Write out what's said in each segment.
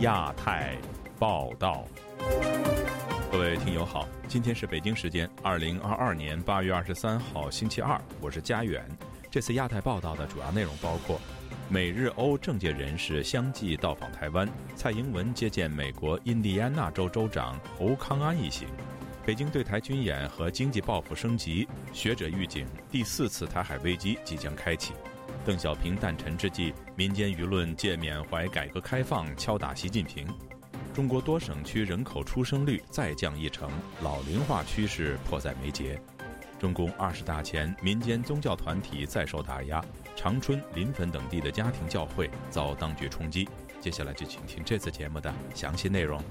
亚太报道，各位听友好，今天是北京时间二零二二年八月二十三号星期二，我是佳远。这次亚太报道的主要内容包括：美日欧政界人士相继到访台湾，蔡英文接见美国印第安纳州州长侯康安一行；北京对台军演和经济报复升级，学者预警第四次台海危机即将开启。邓小平诞辰之际，民间舆论借缅怀改革开放敲打习近平。中国多省区人口出生率再降一成，老龄化趋势迫在眉睫。中共二十大前，民间宗教团体再受打压，长春、临汾等地的家庭教会遭当局冲击。接下来就请听这次节目的详细内容。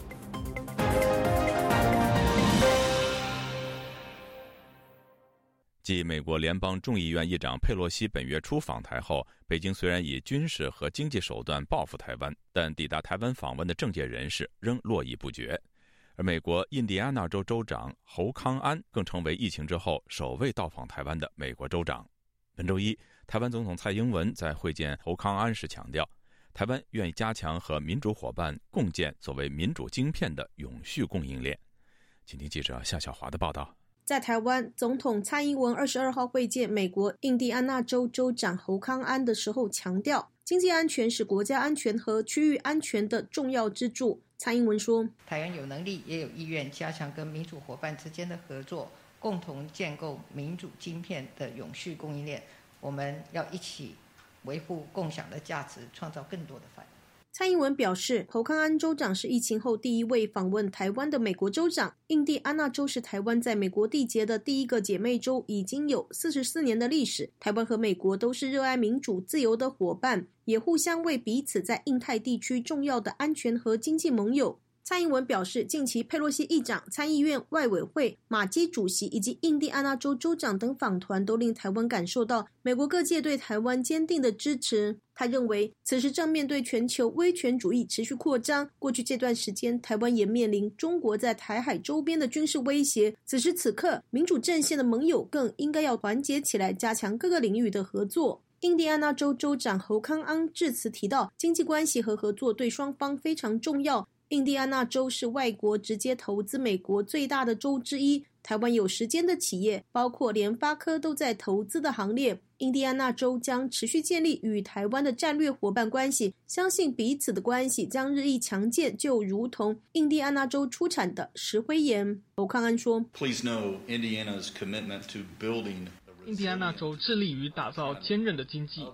继美国联邦众议院议长佩洛西本月初访台后，北京虽然以军事和经济手段报复台湾，但抵达台湾访问的政界人士仍络绎不绝。而美国印第安纳州州长侯康安更成为疫情之后首位到访台湾的美国州长。本周一，台湾总统蔡英文在会见侯康安时强调，台湾愿意加强和民主伙伴共建所谓民主晶片的永续供应链。请听记者夏小华的报道。在台湾，总统蔡英文二十二号会见美国印第安纳州州长侯康安的时候，强调经济安全是国家安全和区域安全的重要支柱。蔡英文说：“台湾有能力也有意愿加强跟民主伙伴之间的合作，共同建构民主晶片的永续供应链。我们要一起维护共享的价值，创造更多的繁荣。”蔡英文表示，侯康安州长是疫情后第一位访问台湾的美国州长。印第安纳州是台湾在美国缔结的第一个姐妹州，已经有四十四年的历史。台湾和美国都是热爱民主自由的伙伴，也互相为彼此在印太地区重要的安全和经济盟友。蔡英文表示，近期佩洛西议长、参议院外委会马基主席以及印第安纳州州长等访团，都令台湾感受到美国各界对台湾坚定的支持。他认为，此时正面对全球威权主义持续扩张。过去这段时间，台湾也面临中国在台海周边的军事威胁。此时此刻，民主阵线的盟友更应该要团结起来，加强各个领域的合作。印第安纳州州长侯康安致辞提到，经济关系和合作对双方非常重要。印第安纳州是外国直接投资美国最大的州之一。台湾有时间的企业，包括联发科，都在投资的行列。印第安纳州将持续建立与台湾的战略伙伴关系，相信彼此的关系将日益强健，就如同印第安纳州出产的石灰岩。欧康安说：“Please know Indiana's commitment to building。”印第安纳州致力于打造坚韧的经济。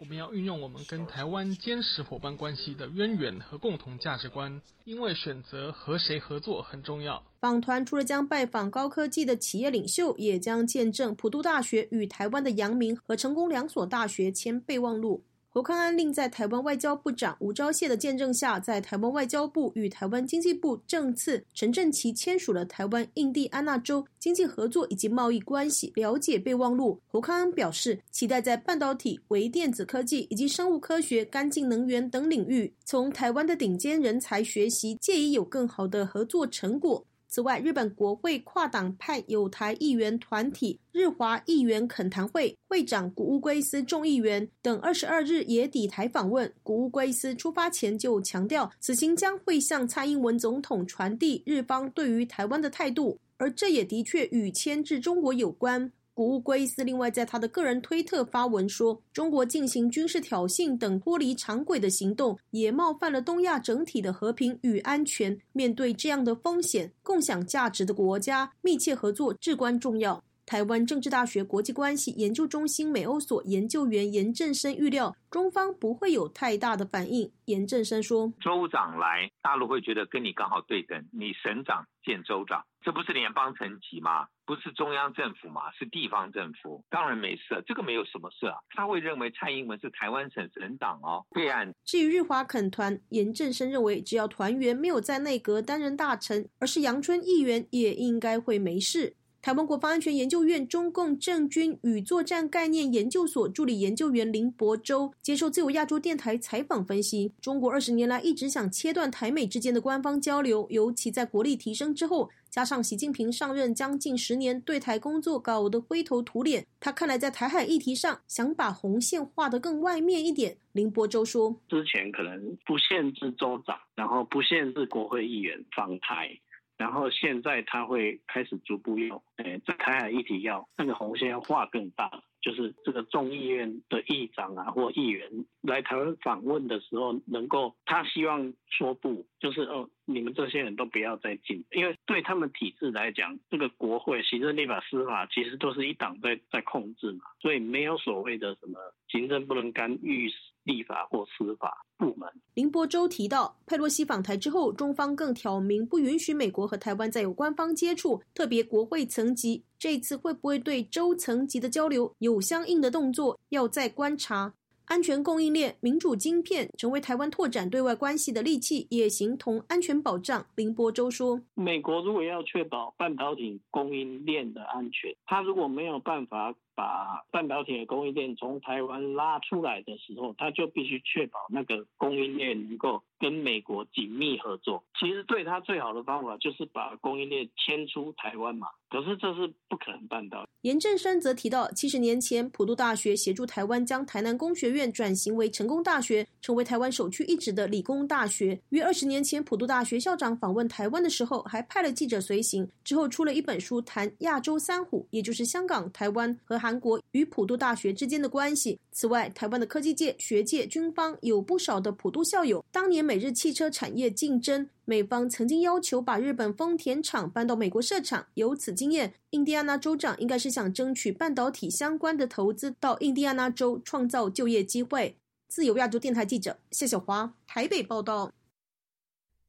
我们要运用我们跟台湾坚实伙伴关系的渊源和共同价值观，因为选择和谁合作很重要。访团除了将拜访高科技的企业领袖，也将见证普渡大学与台湾的阳明和成功两所大学签备忘录。侯康安令在台湾外交部长吴钊燮的见证下，在台湾外交部与台湾经济部政次陈振奇签署了台湾印第安纳州经济合作以及贸易关系了解备忘录。侯康安表示，期待在半导体、微电子科技以及生物科学、干净能源等领域，从台湾的顶尖人才学习，借以有更好的合作成果。此外，日本国会跨党派友台议员团体日华议员恳谈会会长古乌圭斯众议员等二十二日也抵台访问。古乌圭斯出发前就强调，此行将会向蔡英文总统传递日方对于台湾的态度，而这也的确与牵制中国有关。乌龟斯另外在他的个人推特发文说，中国进行军事挑衅等脱离常轨的行动，也冒犯了东亚整体的和平与安全。面对这样的风险，共享价值的国家密切合作至关重要。台湾政治大学国际关系研究中心美欧所研究员严正生预料，中方不会有太大的反应。严正生说：“州长来，大陆会觉得跟你刚好对等，你省长见州长，这不是联邦层级吗？不是中央政府吗？是地方政府，当然没事，这个没有什么事啊。他会认为蔡英文是台湾省省长哦，对岸。至于日华肯团，严正生认为，只要团员没有在内阁担任大臣，而是阳春议员，也应该会没事。”台湾国防安全研究院中共政军与作战概念研究所助理研究员林博洲接受自由亚洲电台采访分析，中国二十年来一直想切断台美之间的官方交流，尤其在国力提升之后，加上习近平上任将近十年，对台工作搞得灰头土脸，他看来在台海议题上想把红线画得更外面一点。林伯洲说：“之前可能不限制州长，然后不限制国会议员访台。”然后现在他会开始逐步用，诶，在台海议题要那个红线要画更大，就是这个众议院的议长啊或议员来台湾访问的时候，能够他希望说不，就是哦，你们这些人都不要再进，因为对他们体制来讲，这个国会、行政、立法、司法其实都是一党在在控制嘛，所以没有所谓的什么行政不能干预。立法或司法部门。林伯洲提到，佩洛西访台之后，中方更挑明不允许美国和台湾再有官方接触，特别国会层级。这次会不会对州层级的交流有相应的动作，要再观察。安全供应链、民主晶片成为台湾拓展对外关系的利器，也形同安全保障。林波洲说：“美国如果要确保半导体供应链的安全，他如果没有办法。”把半导体的供应链从台湾拉出来的时候，他就必须确保那个供应链能够跟美国紧密合作。其实对他最好的方法就是把供应链迁出台湾嘛。可是这是不可能办到。严振山则提到，七十年前普渡大学协助台湾将台南工学院转型为成功大学，成为台湾首屈一指的理工大学。约二十年前，普渡大学校长访问台湾的时候，还派了记者随行。之后出了一本书，谈亚洲三虎，也就是香港、台湾和韩。国与普渡大学之间的关系。此外，台湾的科技界、学界、军方有不少的普渡校友。当年美日汽车产业竞争，美方曾经要求把日本丰田厂搬到美国设厂。有此经验，印第安纳州长应该是想争取半导体相关的投资到印第安纳州，创造就业机会。自由亚洲电台记者谢小华台北报道。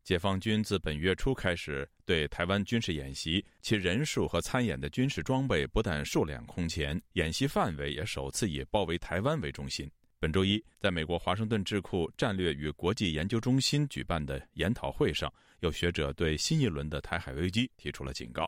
解放军自本月初开始对台湾军事演习，其人数和参演的军事装备不但数量空前，演习范围也首次以包围台湾为中心。本周一，在美国华盛顿智库战略与国际研究中心举办的研讨会上，有学者对新一轮的台海危机提出了警告。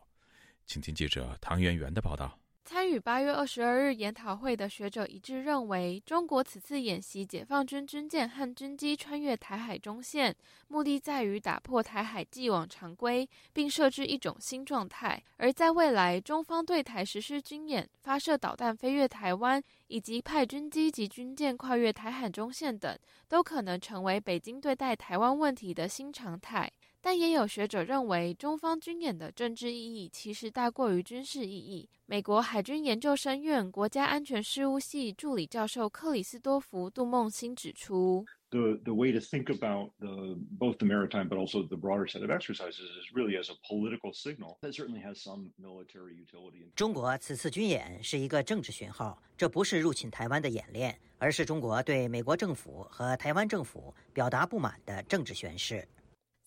请听记者唐媛媛的报道。参与八月二十二日研讨会的学者一致认为，中国此次演习解放军军舰和军机穿越台海中线，目的在于打破台海既往常规，并设置一种新状态。而在未来，中方对台实施军演、发射导弹飞越台湾，以及派军机及军舰跨越台海中线等，都可能成为北京对待台湾问题的新常态。但也有学者认为，中方军演的政治意义其实大过于军事意义。美国海军研究生院国家安全事务系助理教授克里斯多弗·杜梦欣指出：“The the way to think about the both the maritime but also the broader set of exercises is really as a political signal that certainly has some military utility.” 中国此次军演是一个政治讯号，这不是入侵台湾的演练，而是中国对美国政府和台湾政府表达不满的政治宣示。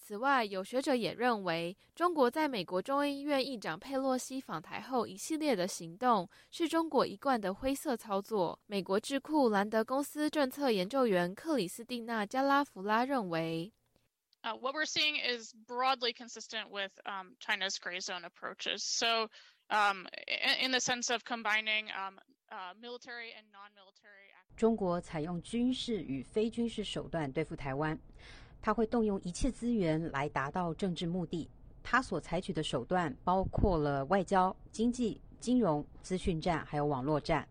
此外，有学者也认为，中国在美国众议院议长佩洛西访台后一系列的行动，是中国一贯的灰色操作。美国智库兰德公司政策研究员克里斯蒂娜·加拉弗拉认为：“What we're seeing is broadly consistent with um, China's gray zone approaches. So, um, in the sense of combining um military and non-military.” 中国采用军事与非军事手段对付台湾。他会动用一切资源来达到政治目的。他所采取的手段包括了外交、经济、金融、资讯战，还有网络战。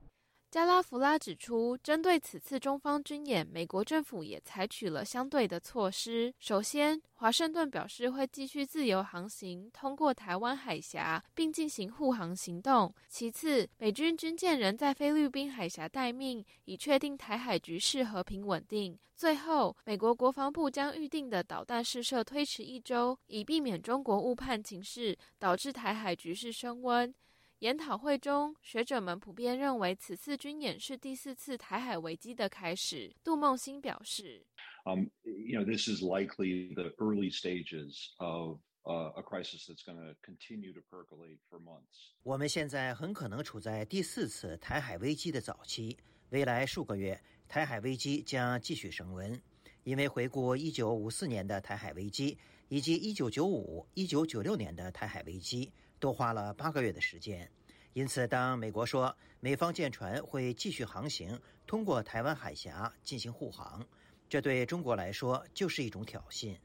加拉弗拉指出，针对此次中方军演，美国政府也采取了相对的措施。首先，华盛顿表示会继续自由航行，通过台湾海峡，并进行护航行动。其次，美军军舰仍在菲律宾海峡待命，以确定台海局势和平稳定。最后，美国国防部将预定的导弹试射推迟一周，以避免中国误判情势，导致台海局势升温。研讨会中学者们普遍认为此次军演是第四次台海危机的开始。杜梦欣表示。Um you know this is likely the early stages of a crisis that's going to continue to percolate for months. 我们现在很可能处在第四次台海危机的早期未来数个月台海危机将继续升温。因为回顾一九五四年的台海危机以及一九九五一九九六年的台海危机多花了八个月的时间，因此，当美国说美方舰船会继续航行，通过台湾海峡进行护航，这对中国来说就是一种挑衅。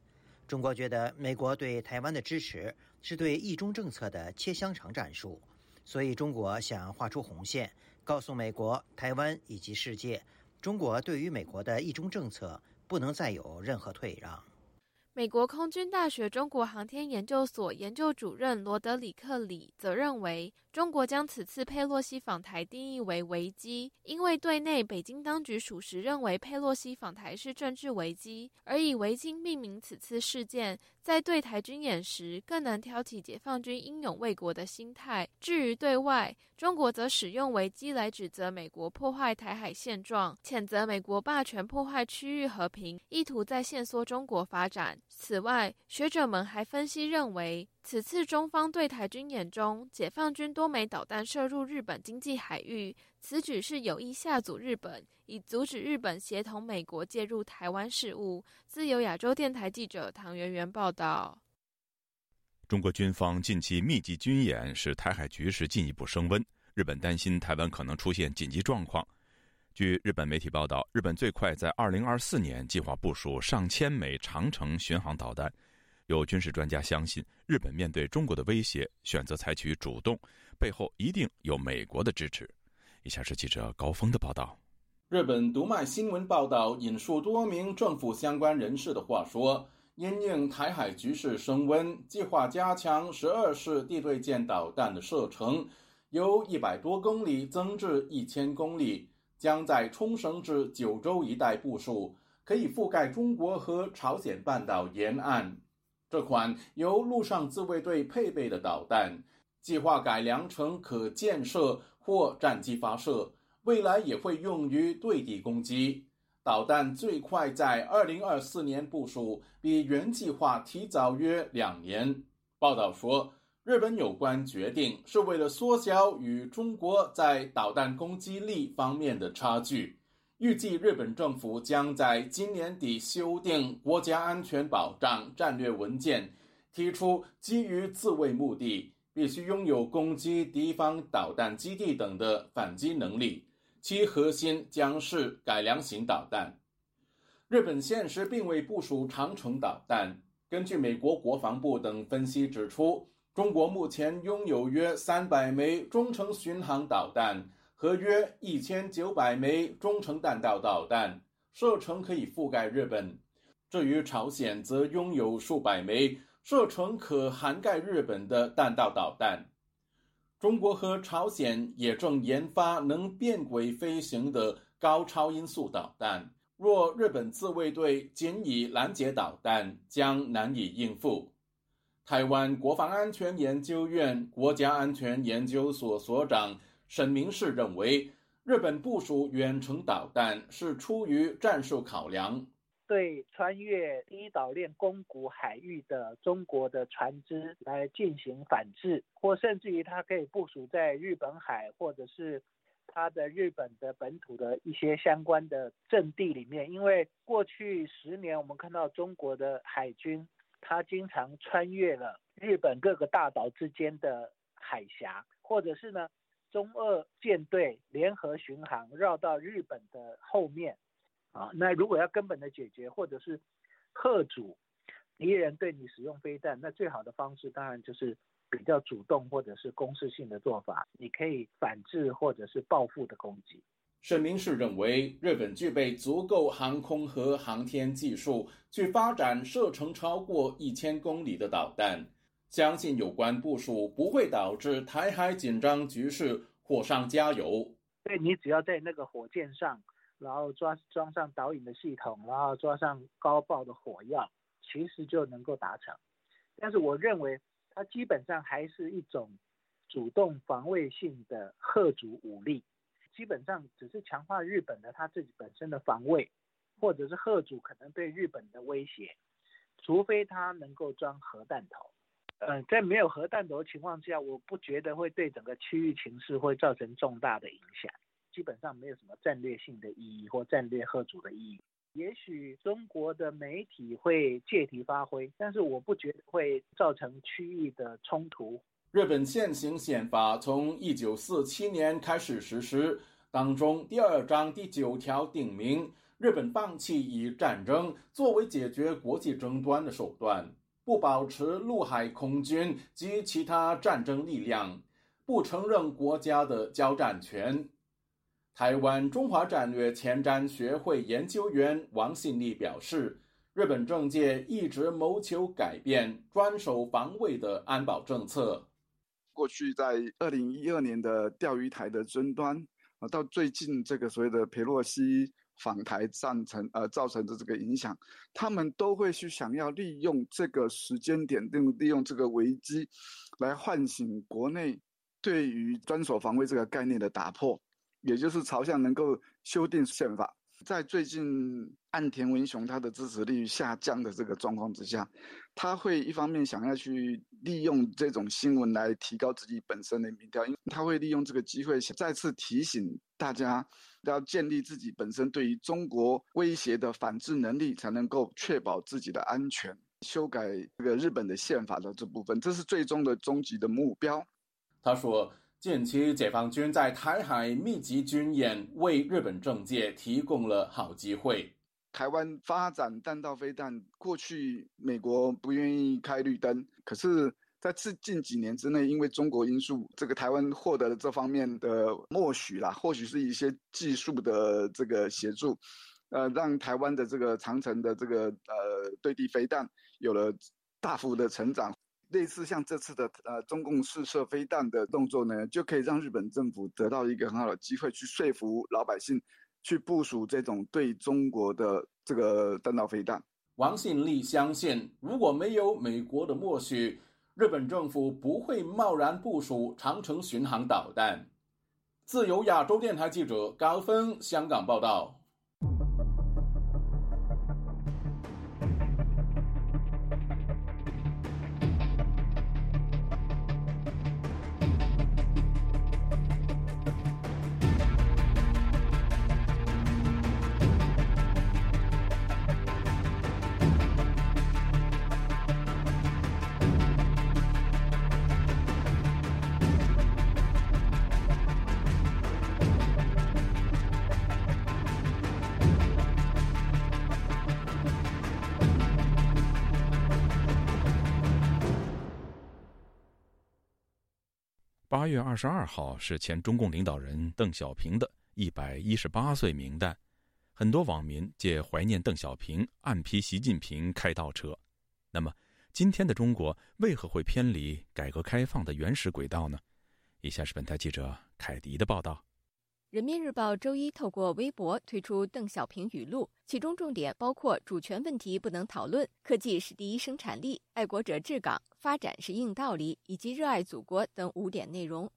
中国觉得美国对台湾的支持是对一中政策的切香肠战术，所以中国想画出红线，告诉美国、台湾以及世界，中国对于美国的一中政策不能再有任何退让。美国空军大学中国航天研究所研究主任罗德里克里则认为。中国将此次佩洛西访台定义为危机，因为对内北京当局属实认为佩洛西访台是政治危机，而以危机命名此次事件，在对台军演时更能挑起解放军英勇为国的心态。至于对外，中国则使用危机来指责美国破坏台海现状，谴责美国霸权破坏区域和平，意图在限缩中国发展。此外，学者们还分析认为。此次中方对台军演中，解放军多枚导弹射入日本经济海域，此举是有意吓阻日本，以阻止日本协同美国介入台湾事务。自由亚洲电台记者唐媛媛报道。中国军方近期密集军演，使台海局势进一步升温。日本担心台湾可能出现紧急状况。据日本媒体报道，日本最快在二零二四年计划部署上千枚长城巡航导弹。有军事专家相信，日本面对中国的威胁，选择采取主动，背后一定有美国的支持。以下是记者高峰的报道。日本读卖新闻报道引述多名政府相关人士的话说，因应台海局势升温，计划加强十二式地对舰导弹的射程，由一百多公里增至一千公里，将在冲绳至九州一带部署，可以覆盖中国和朝鲜半岛沿岸。这款由陆上自卫队配备的导弹，计划改良成可建设或战机发射，未来也会用于对地攻击。导弹最快在二零二四年部署，比原计划提早约两年。报道说，日本有关决定是为了缩小与中国在导弹攻击力方面的差距。预计日本政府将在今年底修订国家安全保障战略文件，提出基于自卫目的必须拥有攻击敌方导弹基地等的反击能力，其核心将是改良型导弹。日本现实并未部署长城导弹。根据美国国防部等分析指出，中国目前拥有约三百枚中程巡航导弹。和约一千九百枚中程弹道导弹，射程可以覆盖日本。至于朝鲜，则拥有数百枚射程可涵盖日本的弹道导弹。中国和朝鲜也正研发能变轨飞行的高超音速导弹。若日本自卫队仅以拦截导弹，将难以应付。台湾国防安全研究院国家安全研究所所长。沈明世认为，日本部署远程导弹是出于战术考量，对穿越第一岛链宫古海域的中国的船只来进行反制，或甚至于它可以部署在日本海，或者是它的日本的本土的一些相关的阵地里面。因为过去十年，我们看到中国的海军，他经常穿越了日本各个大岛之间的海峡，或者是呢。中俄舰队联合巡航，绕到日本的后面，啊，那如果要根本的解决，或者是贺阻敌人对你使用飞弹，那最好的方式当然就是比较主动或者是攻势性的做法，你可以反制或者是报复的攻击。沈明是认为，日本具备足够航空和航天技术，去发展射程超过一千公里的导弹。相信有关部署不会导致台海紧张局势火上加油。对你只要在那个火箭上，然后装装上导引的系统，然后装上高爆的火药，其实就能够达成。但是我认为它基本上还是一种主动防卫性的贺主武力，基本上只是强化日本的他自己本身的防卫，或者是贺主可能对日本的威胁，除非他能够装核弹头。嗯，在没有核弹头的情况下，我不觉得会对整个区域情势会造成重大的影响，基本上没有什么战略性的意义或战略贺主的意义。也许中国的媒体会借题发挥，但是我不觉得会造成区域的冲突。日本现行宪法从一九四七年开始实施，当中第二章第九条定明，日本放弃以战争作为解决国际争端的手段，不保持陆海空军及其他战争力量，不承认国家的交战权。台湾中华战略前瞻学会研究员王信立表示，日本政界一直谋求改变专守防卫的安保政策。过去在二零一二年的钓鱼台的争端，啊，到最近这个所谓的佩洛西访台造成呃造成的这个影响，他们都会去想要利用这个时间点，利用利用这个危机，来唤醒国内对于专守防卫这个概念的打破。也就是朝向能够修订宪法，在最近岸田文雄他的支持率下降的这个状况之下，他会一方面想要去利用这种新闻来提高自己本身的民调，因为他会利用这个机会再次提醒大家要建立自己本身对于中国威胁的反制能力，才能够确保自己的安全。修改这个日本的宪法的这部分，这是最终的终极的目标。他说。近期，解放军在台海密集军演，为日本政界提供了好机会。台湾发展弹道飞弹，过去美国不愿意开绿灯，可是在近近几年之内，因为中国因素，这个台湾获得了这方面的默许啦，或许是一些技术的这个协助，呃，让台湾的这个长城的这个呃对地飞弹有了大幅的成长。类似像这次的呃中共试射飞弹的动作呢，就可以让日本政府得到一个很好的机会，去说服老百姓去部署这种对中国的这个弹道飞弹。王信立相信，如果没有美国的默许，日本政府不会贸然部署长城巡航导弹。自由亚洲电台记者高峰香港报道。二十二号是前中共领导人邓小平的一百一十八岁名诞，很多网民借怀念邓小平，暗批习近平开倒车。那么，今天的中国为何会偏离改革开放的原始轨道呢？以下是本台记者凯迪的报道。人民日报周一透过微博推出邓小平语录，其中重点包括主权问题不能讨论、科技是第一生产力、爱国者治港、发展是硬道理以及热爱祖国等五点内容。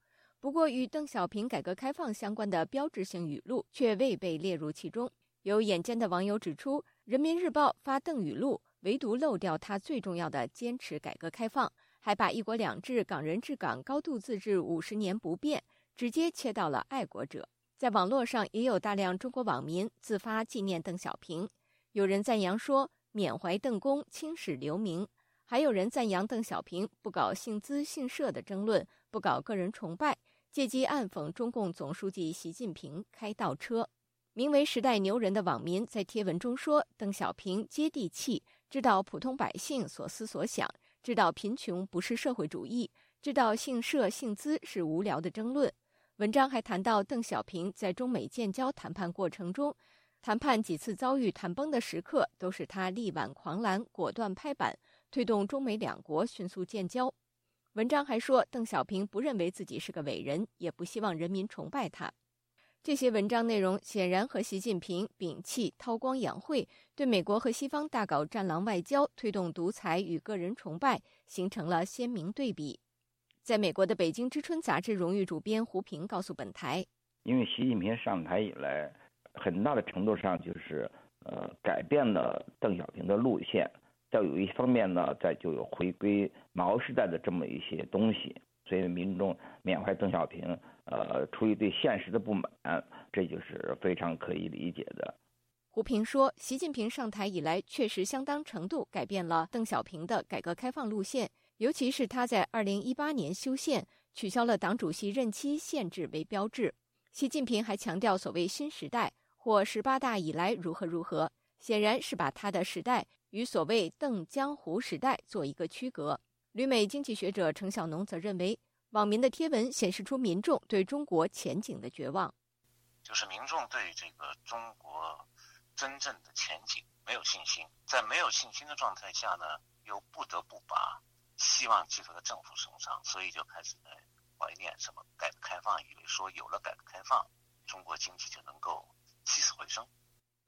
不过，与邓小平改革开放相关的标志性语录却未被列入其中。有眼尖的网友指出，人民日报发邓语录，唯独漏掉他最重要的坚持改革开放，还把“一国两制”“港人治港”“高度自治”五十年不变，直接切到了爱国者。在网络上也有大量中国网民自发纪念邓小平，有人赞扬说缅怀邓公，青史留名；还有人赞扬邓小平不搞姓资姓社的争论，不搞个人崇拜，借机暗讽中共总书记习近平开倒车。名为“时代牛人”的网民在贴文中说：“邓小平接地气，知道普通百姓所思所想，知道贫穷不是社会主义，知道姓社姓资是无聊的争论。”文章还谈到，邓小平在中美建交谈判过程中，谈判几次遭遇谈崩的时刻，都是他力挽狂澜、果断拍板，推动中美两国迅速建交。文章还说，邓小平不认为自己是个伟人，也不希望人民崇拜他。这些文章内容显然和习近平摒弃韬光养晦，对美国和西方大搞战狼外交、推动独裁与个人崇拜，形成了鲜明对比。在美国的《北京之春》杂志荣誉主编胡平告诉本台：“因为习近平上台以来，很大的程度上就是呃改变了邓小平的路线，在有一方面呢，在就有回归毛时代的这么一些东西，所以民众缅怀邓小平，呃，出于对现实的不满，这就是非常可以理解的。”胡平说：“习近平上台以来，确实相当程度改变了邓小平的改革开放路线。”尤其是他在二零一八年修宪，取消了党主席任期限制为标志。习近平还强调所谓新时代，或十八大以来如何如何，显然是把他的时代与所谓“邓江湖时代”做一个区隔。旅美经济学者程小农则认为，网民的贴文显示出民众对中国前景的绝望，就是民众对这个中国真正的前景没有信心，在没有信心的状态下呢，又不得不把希望寄托在政府身上，所以就开始在怀念什么改革开放，以为说有了改革开放，中国经济就能够。起死回生。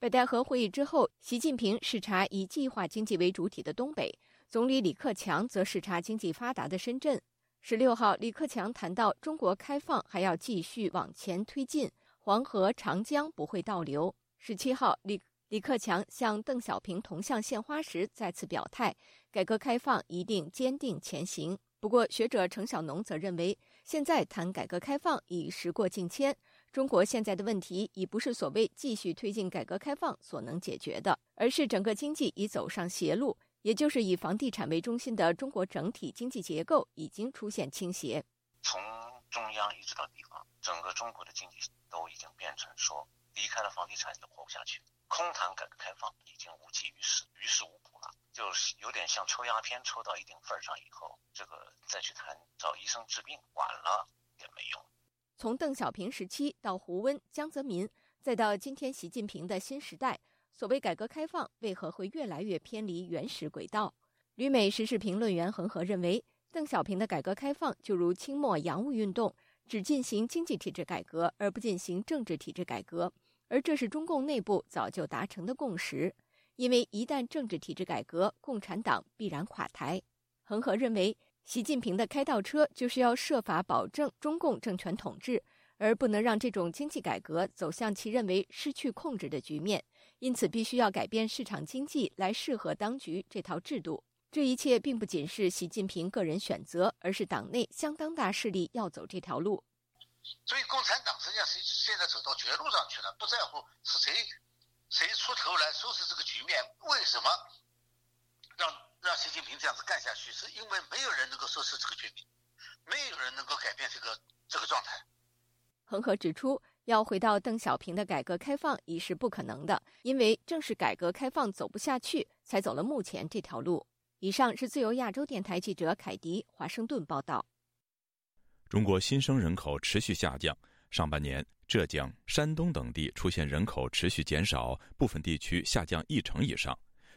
北戴河会议之后，习近平视察以计划经济为主体的东北，总理李克强则视察经济发达的深圳。十六号，李克强谈到中国开放还要继续往前推进，黄河、长江不会倒流。十七号，李李克强向邓小平铜像献花时再次表态，改革开放一定坚定前行。不过，学者程小农则认为，现在谈改革开放已时过境迁。中国现在的问题已不是所谓继续推进改革开放所能解决的，而是整个经济已走上邪路，也就是以房地产为中心的中国整体经济结构已经出现倾斜。从中央一直到地方，整个中国的经济都已经变成说离开了房地产就活不下去，空谈改革开放已经无济于事，于事无补了，就是有点像抽鸦片抽到一定份儿上以后，这个再去谈找医生治病，晚了也没用。从邓小平时期到胡温、江泽民，再到今天习近平的新时代，所谓改革开放为何会越来越偏离原始轨道？旅美时事评论员恒河认为，邓小平的改革开放就如清末洋务运动，只进行经济体制改革，而不进行政治体制改革，而这是中共内部早就达成的共识。因为一旦政治体制改革，共产党必然垮台。恒河认为。习近平的开倒车就是要设法保证中共政权统治，而不能让这种经济改革走向其认为失去控制的局面。因此，必须要改变市场经济来适合当局这套制度。这一切并不仅是习近平个人选择，而是党内相当大势力要走这条路。所以，共产党实际上是现在走到绝路上去了，不在乎是谁谁出头来收拾这个局面。为什么让？让习近平这样子干下去，是因为没有人能够收拾这个局面，没有人能够改变这个这个状态。恒河指出，要回到邓小平的改革开放已是不可能的，因为正是改革开放走不下去，才走了目前这条路。以上是自由亚洲电台记者凯迪华盛顿报道。中国新生人口持续下降，上半年浙江、山东等地出现人口持续减少，部分地区下降一成以上。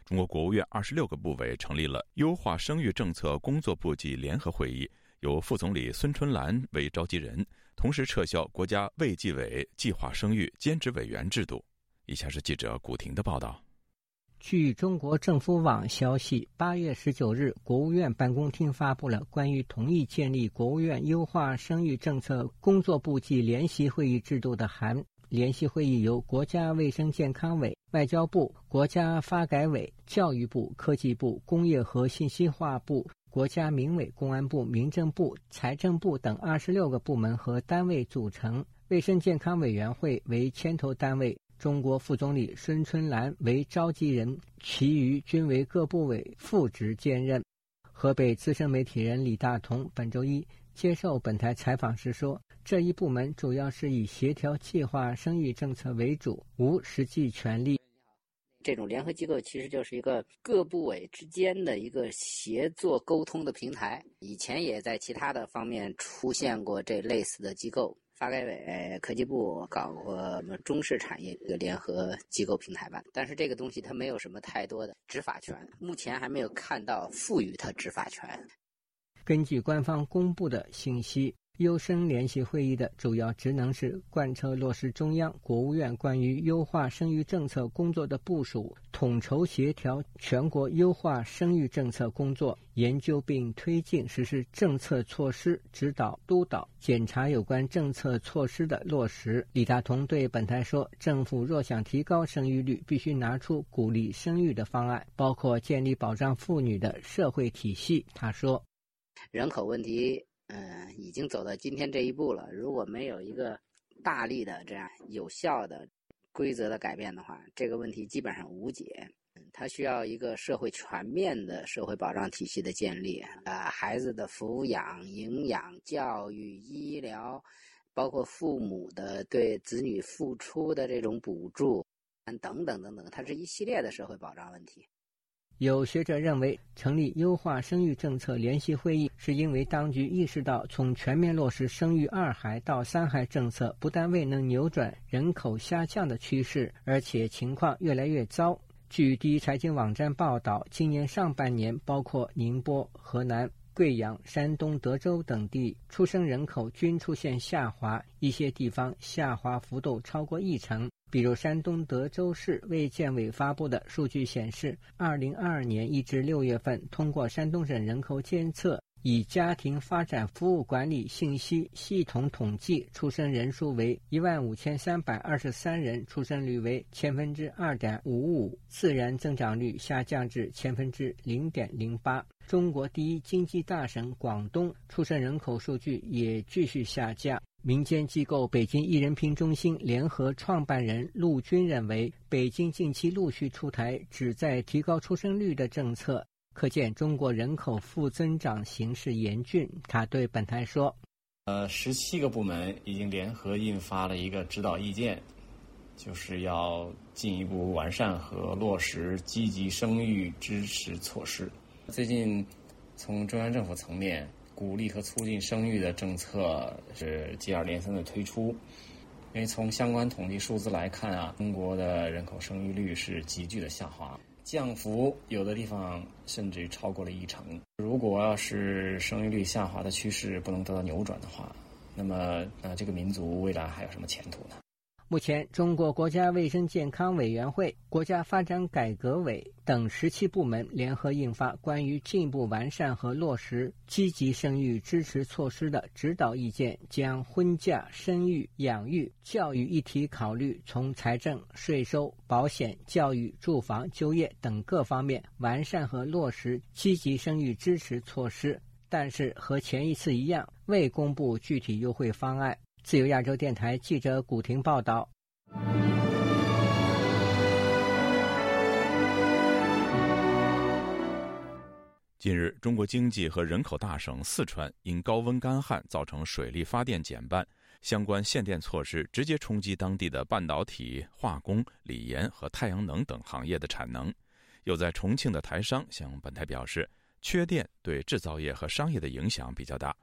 中国国务院二十六个部委成立了优化生育政策工作部际联合会议，由副总理孙春兰为召集人，同时撤销国家卫计委计划生育兼职委员制度。以下是记者古婷的报道。据中国政府网消息，八月十九日，国务院办公厅发布了关于同意建立国务院优化生育政策工作部际联席会议制度的函。联席会议由国家卫生健康委、外交部、国家发改委、教育部、科技部、工业和信息化部、国家民委、公安部、民政部、财政部等二十六个部门和单位组成。卫生健康委员会为牵头单位，中国副总理孙春兰为召集人，其余均为各部委副职兼任。河北资深媒体人李大同本周一接受本台采访时说。这一部门主要是以协调计划生育政策为主，无实际权力。这种联合机构其实就是一个各部委之间的一个协作沟通的平台。以前也在其他的方面出现过这类似的机构，发改委、科技部搞过什么中式产业一个联合机构平台吧。但是这个东西它没有什么太多的执法权，目前还没有看到赋予它执法权。根据官方公布的信息。优生联席会议的主要职能是贯彻落实中央、国务院关于优化生育政策工作的部署，统筹协调全国优化生育政策工作，研究并推进实施政策措施，指导督导检查有关政策措施的落实。李大同对本台说：“政府若想提高生育率，必须拿出鼓励生育的方案，包括建立保障妇女的社会体系。”他说：“人口问题。”嗯，已经走到今天这一步了。如果没有一个大力的这样有效的规则的改变的话，这个问题基本上无解。它需要一个社会全面的社会保障体系的建立啊，孩子的抚养、营养、教育、医疗。包括父母的对子女付出的这种补助，等等等等，它是一系列的社会保障问题。有学者认为，成立优化生育政策联席会议，是因为当局意识到，从全面落实生育二孩到三孩政策，不但未能扭转人口下降的趋势，而且情况越来越糟。据第一财经网站报道，今年上半年，包括宁波、河南。贵阳、山东、德州等地出生人口均出现下滑，一些地方下滑幅度超过一成。比如，山东德州市卫健委发布的数据显示，二零二二年一至六月份，通过山东省人口监测。以家庭发展服务管理信息系统统计，出生人数为一万五千三百二十三人，出生率为千分之二点五五，自然增长率下降至千分之零点零八。中国第一经济大省广东出生人口数据也继续下降。民间机构北京一人品中心联合创办人陆军认为，北京近期陆续出台旨在提高出生率的政策。可见中国人口负增长形势严峻。他对本台说：“呃，十七个部门已经联合印发了一个指导意见，就是要进一步完善和落实积极生育支持措施。最近，从中央政府层面鼓励和促进生育的政策是接二连三的推出。因为从相关统计数字来看啊，中国的人口生育率是急剧的下滑。”降幅有的地方甚至于超过了一成。如果要是生育率下滑的趋势不能得到扭转的话，那么呃，这个民族未来还有什么前途呢？目前，中国国家卫生健康委员会、国家发展改革委等十七部门联合印发关于进一步完善和落实积极生育支持措施的指导意见，将婚嫁、生育、养育、教育一体考虑，从财政、税收、保险、教育、住房、就业等各方面完善和落实积极生育支持措施。但是，和前一次一样，未公布具体优惠方案。自由亚洲电台记者古婷报道。近日，中国经济和人口大省四川因高温干旱造成水力发电减半，相关限电措施直接冲击当地的半导体、化工、锂盐和太阳能等行业的产能。有在重庆的台商向本台表示，缺电对制造业和商业的影响比较大。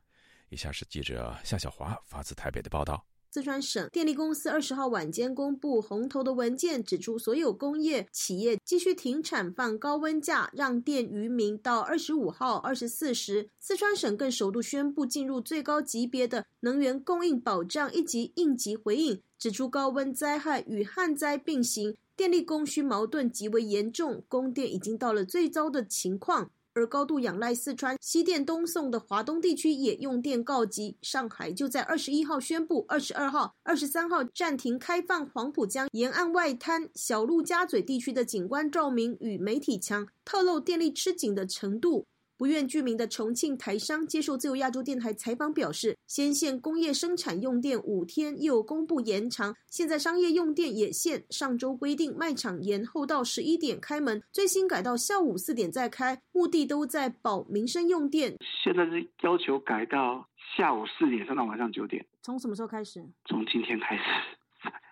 以下是记者夏小华发自台北的报道。四川省电力公司二十号晚间公布红头的文件，指出所有工业企业继续停产放高温假，让电于民到二十五号二十四时。四川省更首度宣布进入最高级别的能源供应保障一级应急回应，指出高温灾害与旱灾并行，电力供需矛盾极为严重，供电已经到了最糟的情况。而高度仰赖四川西电东送的华东地区也用电告急。上海就在二十一号宣布，二十二号、二十三号暂停开放黄浦江沿岸外滩、小陆家嘴地区的景观照明与媒体墙，透露电力吃紧的程度。不愿具名的重庆台商接受自由亚洲电台采访表示，先限工业生产用电五天，又公布延长，现在商业用电也限。上周规定卖场延后到十一点开门，最新改到下午四点再开，目的都在保民生用电。现在是要求改到下午四点，上到晚上九点。从什么时候开始？从今天开始，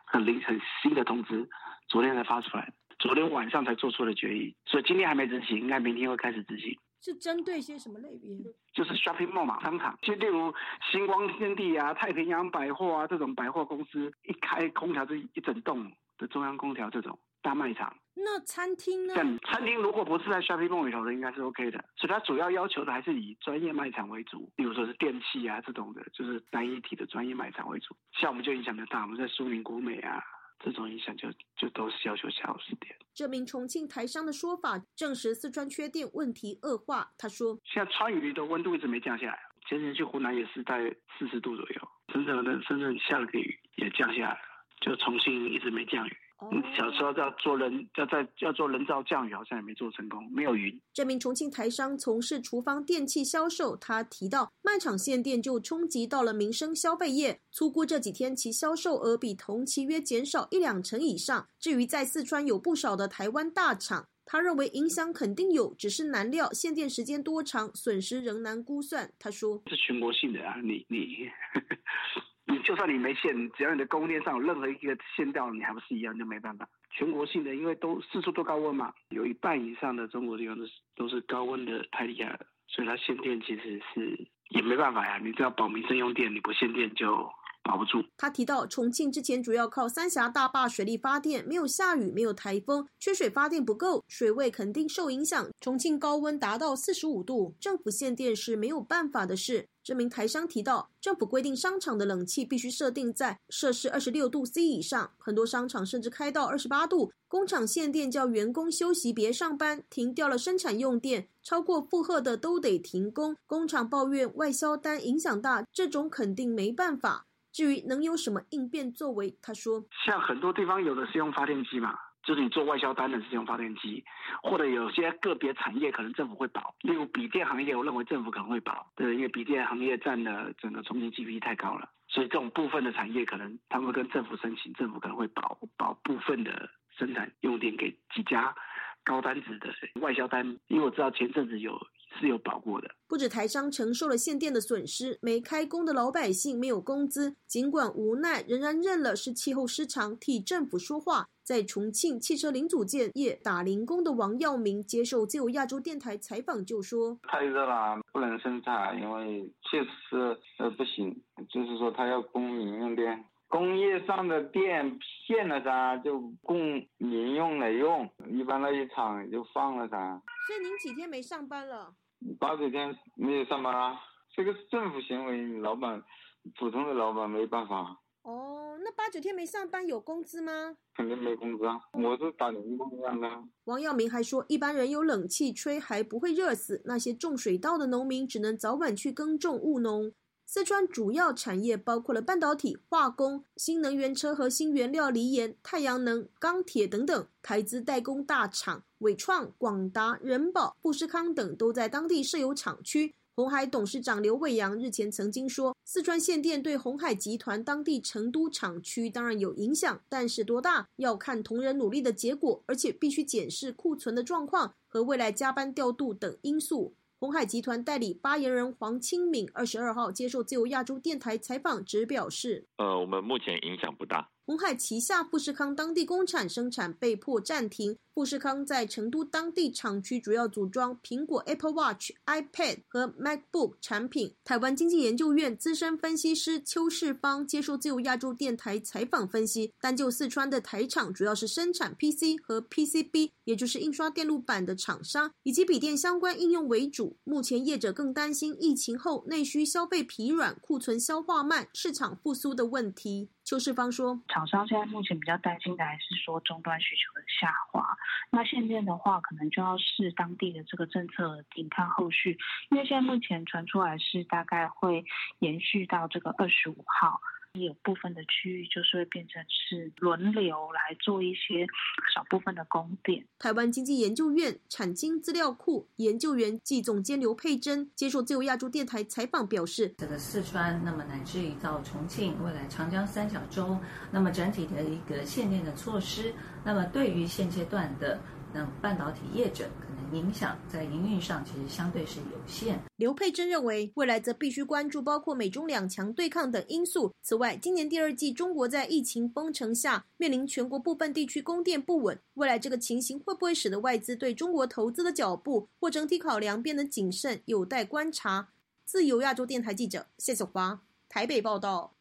很凌晨新的通知，昨天才发出来，昨天晚上才做出了决议，所以今天还没执行，应该明天会开始执行。是针对些什么类别？就是 shopping mall 嘛，商场，就例如星光天地啊、太平洋百货啊这种百货公司，一开空调就一整栋的中央空调这种大卖场。那餐厅呢？餐厅如果不是在 shopping mall 里头的，应该是 OK 的。所以它主要要求的还是以专业卖场为主，例如说是电器啊这种的，就是单一体的专业卖场为主。像我们就影响比较大，我们在苏宁国美啊。这种影响就就都是要求下午四点。这名重庆台商的说法证实四川缺电问题恶化。他说：“现在川渝的温度一直没降下来，前几天去湖南也是在四十度左右，深圳的深圳下了个雨也降下来了，就重庆一直没降雨。”小时候要做人，要在要做人造降雨，好像也没做成功，没有云。这名重庆台商从事厨房电器销售，他提到卖场限电就冲击到了民生消费业，粗估这几天其销售额比同期约减少一两成以上。至于在四川有不少的台湾大厂，他认为影响肯定有，只是难料限电时间多长，损失仍难估算。他说：“是全国性的啊，你你。”你就算你没限，只要你的供应链上有任何一个限掉了，你还不是一样就没办法。全国性的，因为都四处都高温嘛，有一半以上的中国地方都是都是高温的太厉害了，所以它限电其实是也没办法呀。你只要保民生用电，你不限电就。保不住。他提到，重庆之前主要靠三峡大坝水力发电，没有下雨，没有台风，缺水发电不够，水位肯定受影响。重庆高温达到四十五度，政府限电是没有办法的事。这名台商提到，政府规定商场的冷气必须设定在摄氏二十六度 C 以上，很多商场甚至开到二十八度。工厂限电叫员工休息别上班，停掉了生产用电，超过负荷的都得停工。工厂抱怨外销单影响大，这种肯定没办法。至于能有什么应变作为，他说：像很多地方有的是用发电机嘛，就是你做外销单的是用发电机，或者有些个别产业可能政府会保，例如笔电行业，我认为政府可能会保，对，因为笔电行业占了整个重庆 GDP 太高了，所以这种部分的产业可能他们跟政府申请，政府可能会保保部分的生产用电给几家高单子的外销单，因为我知道前阵子有。是有保过的。不止台商承受了限电的损失，没开工的老百姓没有工资，尽管无奈，仍然认了是气候失常，替政府说话。在重庆汽车零组件业打零工的王耀明接受自由亚洲电台采访就说：“太热了，不能生产，因为确实呃不行，就是说他要供民用电，工业上的电限了噻，就供民用来用，一般那一厂就放了噻。所以您几天没上班了？”八九天没有上班啊，这个是政府行为，老板普通的老板没办法。哦，那八九天没上班有工资吗？肯定没工资啊，我是打零工干的。王耀明还说，一般人有冷气吹还不会热死，那些种水稻的农民只能早晚去耕种务农。四川主要产业包括了半导体、化工、新能源车和新原料锂盐、太阳能、钢铁等等，台资代工大厂。伟创、广达、人保、富士康等都在当地设有厂区。红海董事长刘伟阳日前曾经说，四川限电对红海集团当地成都厂区当然有影响，但是多大要看同仁努力的结果，而且必须检视库存的状况和未来加班调度等因素。红海集团代理发言人黄清敏二十二号接受自由亚洲电台采访，只表示：“呃，我们目前影响不大。”鸿海旗下富士康当地工厂生产被迫暂停。富士康在成都当地厂区主要组装苹果 Apple Watch、iPad 和 MacBook 产品。台湾经济研究院资深分析师邱世芳接受自由亚洲电台采访分析，单就四川的台厂主要是生产 PC 和 PCB，也就是印刷电路板的厂商，以及笔电相关应用为主。目前业者更担心疫情后内需消费疲软、库存消化慢、市场复苏的问题。邱世芳说：“厂商现在目前比较担心的还是说终端需求的下滑。那限电的话，可能就要视当地的这个政策，定看后续。因为现在目前传出来是大概会延续到这个二十五号。”有部分的区域就是会变成是轮流来做一些少部分的供电。台湾经济研究院产经资料库研究员暨总监刘佩珍接受自由亚洲电台采访表示：“这个四川，那么乃至于到重庆，未来长江三角洲，那么整体的一个限电的措施，那么对于现阶段的。”那半导体业者可能影响在营运上，其实相对是有限。刘佩珍认为，未来则必须关注包括美中两强对抗等因素。此外，今年第二季中国在疫情封城下，面临全国部分地区供电不稳，未来这个情形会不会使得外资对中国投资的脚步或整体考量变得谨慎，有待观察。自由亚洲电台记者谢小华台北报道。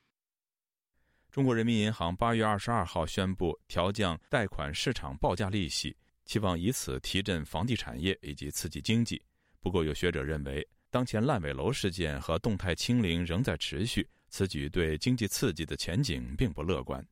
中国人民银行八月二十二号宣布调降贷款市场报价利息。期望以此提振房地产业以及刺激经济。不过，有学者认为，当前烂尾楼事件和动态清零仍在持续，此举对经济刺激的前景并不乐观。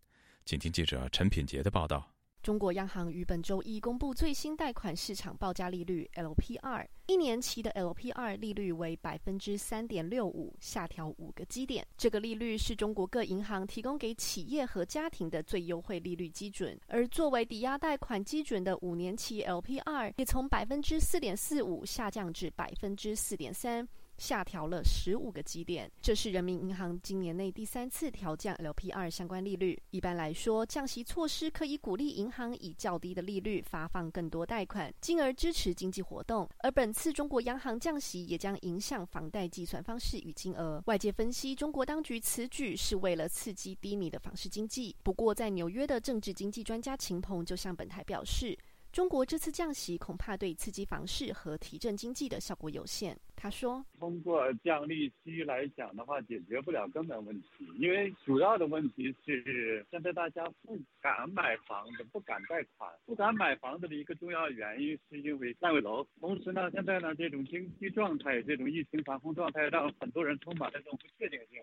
请听记者陈品杰的报道。中国央行于本周一公布最新贷款市场报价利率 LPR，一年期的 LPR 利率为百分之三点六五，下调五个基点。这个利率是中国各银行提供给企业和家庭的最优惠利率基准。而作为抵押贷款基准的五年期 LPR 也从百分之四点四五下降至百分之四点三。下调了十五个基点。这是人民银行今年内第三次调降 LPR 相关利率。一般来说，降息措施可以鼓励银行以较低的利率发放更多贷款，进而支持经济活动。而本次中国央行降息也将影响房贷计算方式与金额。外界分析，中国当局此举是为了刺激低迷的房市经济。不过，在纽约的政治经济专家秦鹏就向本台表示。中国这次降息恐怕对刺激房市和提振经济的效果有限。他说：“通过降利息来讲的话，解决不了根本问题，因为主要的问题是现在大家不敢买房子，不敢贷款。不敢买房子的一个重要原因是因为烂尾楼。同时呢，现在呢这种经济状态、这种疫情防控状态，让很多人充满了这种不确定性，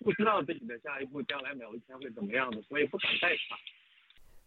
不知道自己的下一步将来某一天会怎么样的，所以不敢贷款。”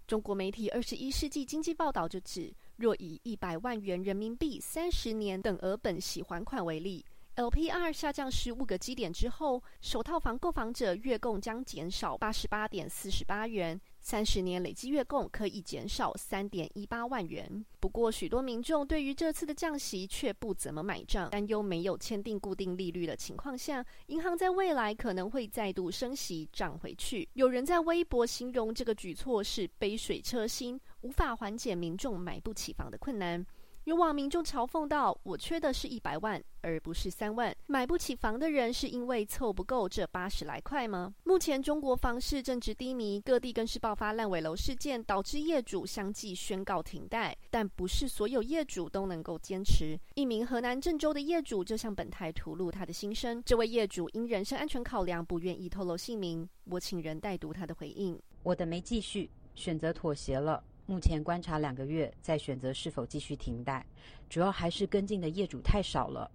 中国媒体《二十一世纪经济报道》就指，若以一百万元人民币三十年等额本息还款为例。LPR 下降十五个基点之后，首套房购房者月供将减少八十八点四十八元，三十年累计月供可以减少三点一八万元。不过，许多民众对于这次的降息却不怎么买账，担忧没有签订固定利率的情况下，银行在未来可能会再度升息涨回去。有人在微博形容这个举措是杯水车薪，无法缓解民众买不起房的困难。有网民就嘲讽道：“我缺的是一百万，而不是三万。买不起房的人是因为凑不够这八十来块吗？”目前中国房市正值低迷，各地更是爆发烂尾楼事件，导致业主相继宣告停贷。但不是所有业主都能够坚持。一名河南郑州的业主就向本台吐露他的心声。这位业主因人身安全考量，不愿意透露姓名。我请人代读他的回应：“我的没继续，选择妥协了。”目前观察两个月，再选择是否继续停贷，主要还是跟进的业主太少了。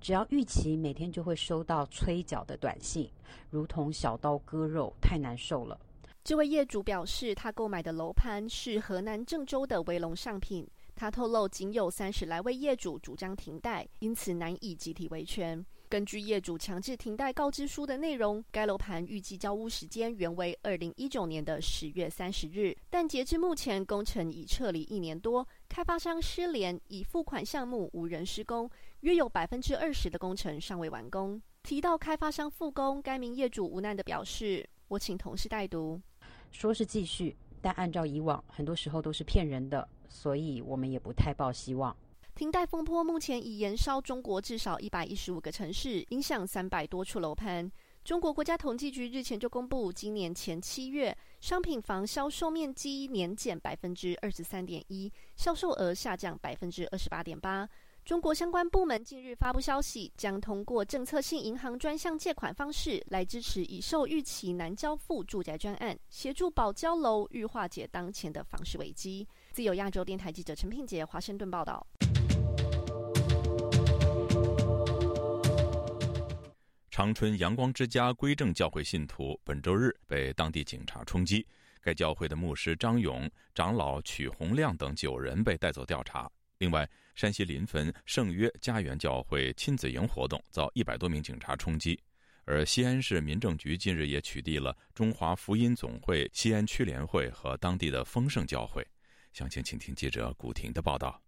只要预期每天就会收到催缴的短信，如同小刀割肉，太难受了。这位业主表示，他购买的楼盘是河南郑州的威龙上品。他透露，仅有三十来位业主主张停贷，因此难以集体维权。根据业主强制停贷告知书的内容，该楼盘预计交屋时间原为二零一九年的十月三十日，但截至目前，工程已撤离一年多，开发商失联，已付款项目无人施工，约有百分之二十的工程尚未完工。提到开发商复工，该名业主无奈地表示：“我请同事代读，说是继续，但按照以往，很多时候都是骗人的，所以我们也不太抱希望。”停贷风波目前已延烧中国至少一百一十五个城市，影响三百多处楼盘。中国国家统计局日前就公布，今年前七月商品房销售面积年减百分之二十三点一，销售额下降百分之二十八点八。中国相关部门近日发布消息，将通过政策性银行专项借款方式来支持已售预期难交付住宅专案，协助保交楼，欲化解当前的房市危机。自由亚洲电台记者陈品杰华盛顿报道。长春阳光之家归正教会信徒本周日被当地警察冲击，该教会的牧师张勇、长老曲洪亮等九人被带走调查。另外，山西临汾圣约家园教会亲子营活动遭一百多名警察冲击，而西安市民政局近日也取缔了中华福音总会西安区联会和当地的丰盛教会。详情，请听记者古婷的报道。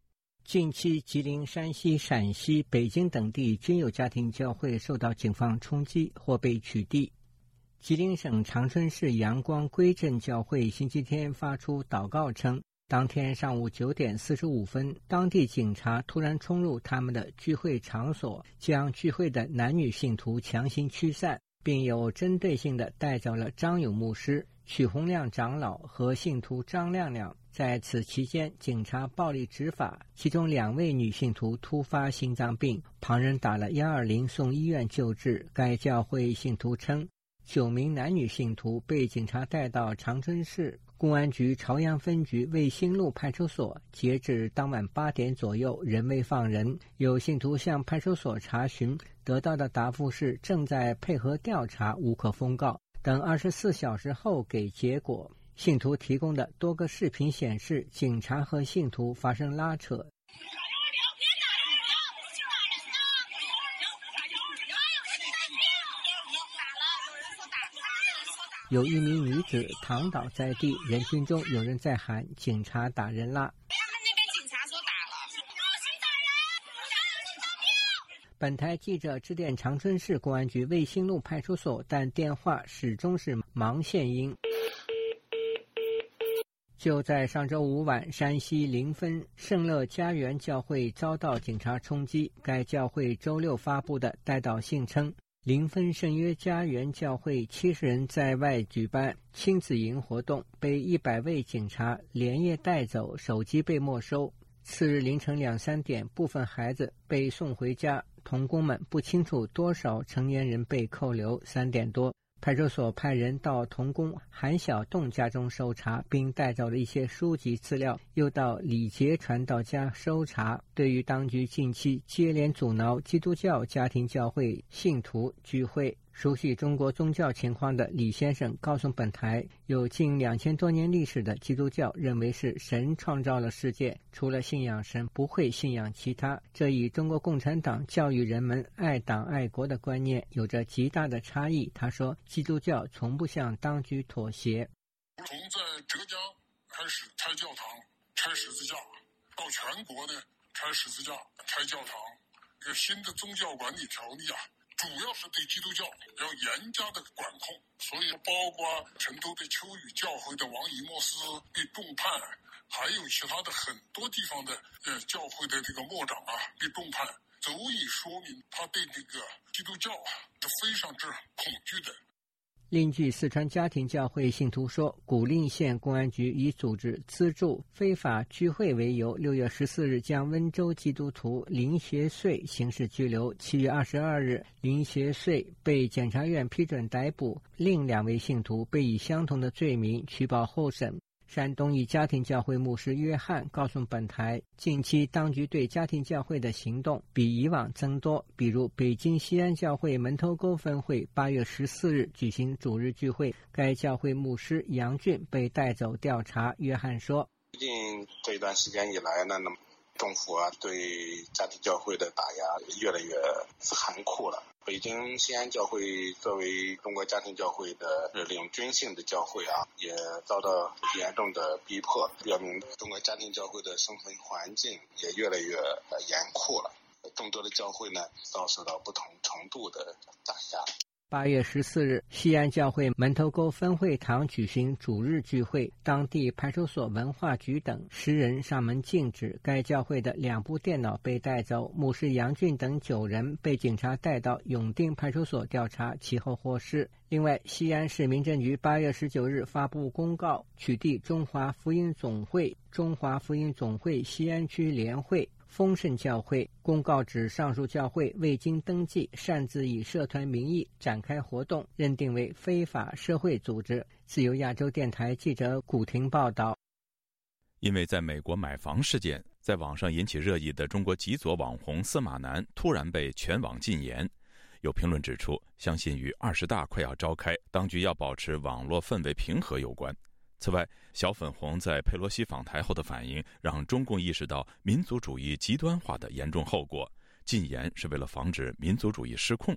近期，吉林、山西、陕西、北京等地均有家庭教会受到警方冲击或被取缔。吉林省长春市阳光归正教会星期天发出祷告称，当天上午九点四十五分，当地警察突然冲入他们的聚会场所，将聚会的男女信徒强行驱散，并有针对性的带走了张勇牧师、许洪亮长老和信徒张亮亮。在此期间，警察暴力执法，其中两位女信徒突发心脏病，旁人打了幺二零送医院救治。该教会信徒称，九名男女信徒被警察带到长春市公安局朝阳分局卫星路派出所。截至当晚八点左右，仍未放人。有信徒向派出所查询，得到的答复是正在配合调查，无可封告。等二十四小时后给结果。信徒提供的多个视频显示，警察和信徒发生拉扯。有一名女子躺倒在地，人群中有人在喊：“警察打人啦！”他们那边警察说打了。本台记者致电长春市公安局卫星路派出所，但电话始终是忙线音。就在上周五晚，山西临汾圣乐家园教会遭到警察冲击。该教会周六发布的带导信称，临汾圣约家园教会七十人在外举办亲子营活动，被一百位警察连夜带走，手机被没收。次日凌晨两三点，部分孩子被送回家，童工们不清楚多少成年人被扣留。三点多。派出所派人到童工韩小栋家中搜查，并带走了一些书籍资料，又到李杰传道家搜查。对于当局近期接连阻挠基督教家庭教会信徒聚会。熟悉中国宗教情况的李先生告诉本台，有近两千多年历史的基督教认为是神创造了世界，除了信仰神，不会信仰其他。这与中国共产党教育人们爱党爱国的观念有着极大的差异。他说，基督教从不向当局妥协。从在浙江开始拆教堂、拆十字架，到全国呢拆十字架、拆教堂，一个新的宗教管理条例啊。主要是对基督教要严加的管控，所以包括成都的秋雨教会的王以莫斯被重判，还有其他的很多地方的呃教会的这个牧长啊被重判，足以说明他对这个基督教啊是非常之恐惧的。另据四川家庭教会信徒说，古蔺县公安局以组织资助非法聚会为由，六月十四日将温州基督徒林学穗刑事拘留。七月二十二日，林学穗被检察院批准逮捕，另两位信徒被以相同的罪名取保候审。山东一家庭教会牧师约翰告诉本台，近期当局对家庭教会的行动比以往增多。比如，北京西安教会门头沟分会八月十四日举行主日聚会，该教会牧师杨俊被带走调查。约翰说：“最近这一段时间以来呢，那么政府啊对家庭教会的打压越来越残酷了。”北京西安教会作为中国家庭教会的领军性的教会啊，也遭到严重的逼迫，表明中国家庭教会的生存环境也越来越严酷了。众多的教会呢，遭受到不同程度的打压。八月十四日，西安教会门头沟分会堂举行主日聚会，当地派出所、文化局等十人上门禁止。该教会的两部电脑被带走，牧师杨俊等九人被警察带到永定派出所调查，其后获释。另外，西安市民政局八月十九日发布公告，取缔中华福音总会、中华福音总会西安区联会。丰盛教会公告指，上述教会未经登记，擅自以社团名义展开活动，认定为非法社会组织。自由亚洲电台记者古婷报道。因为在美国买房事件在网上引起热议的中国极左网红司马南突然被全网禁言，有评论指出，相信与二十大快要召开，当局要保持网络氛围平和有关。此外，小粉红在佩洛西访台后的反应，让中共意识到民族主义极端化的严重后果。禁言是为了防止民族主义失控。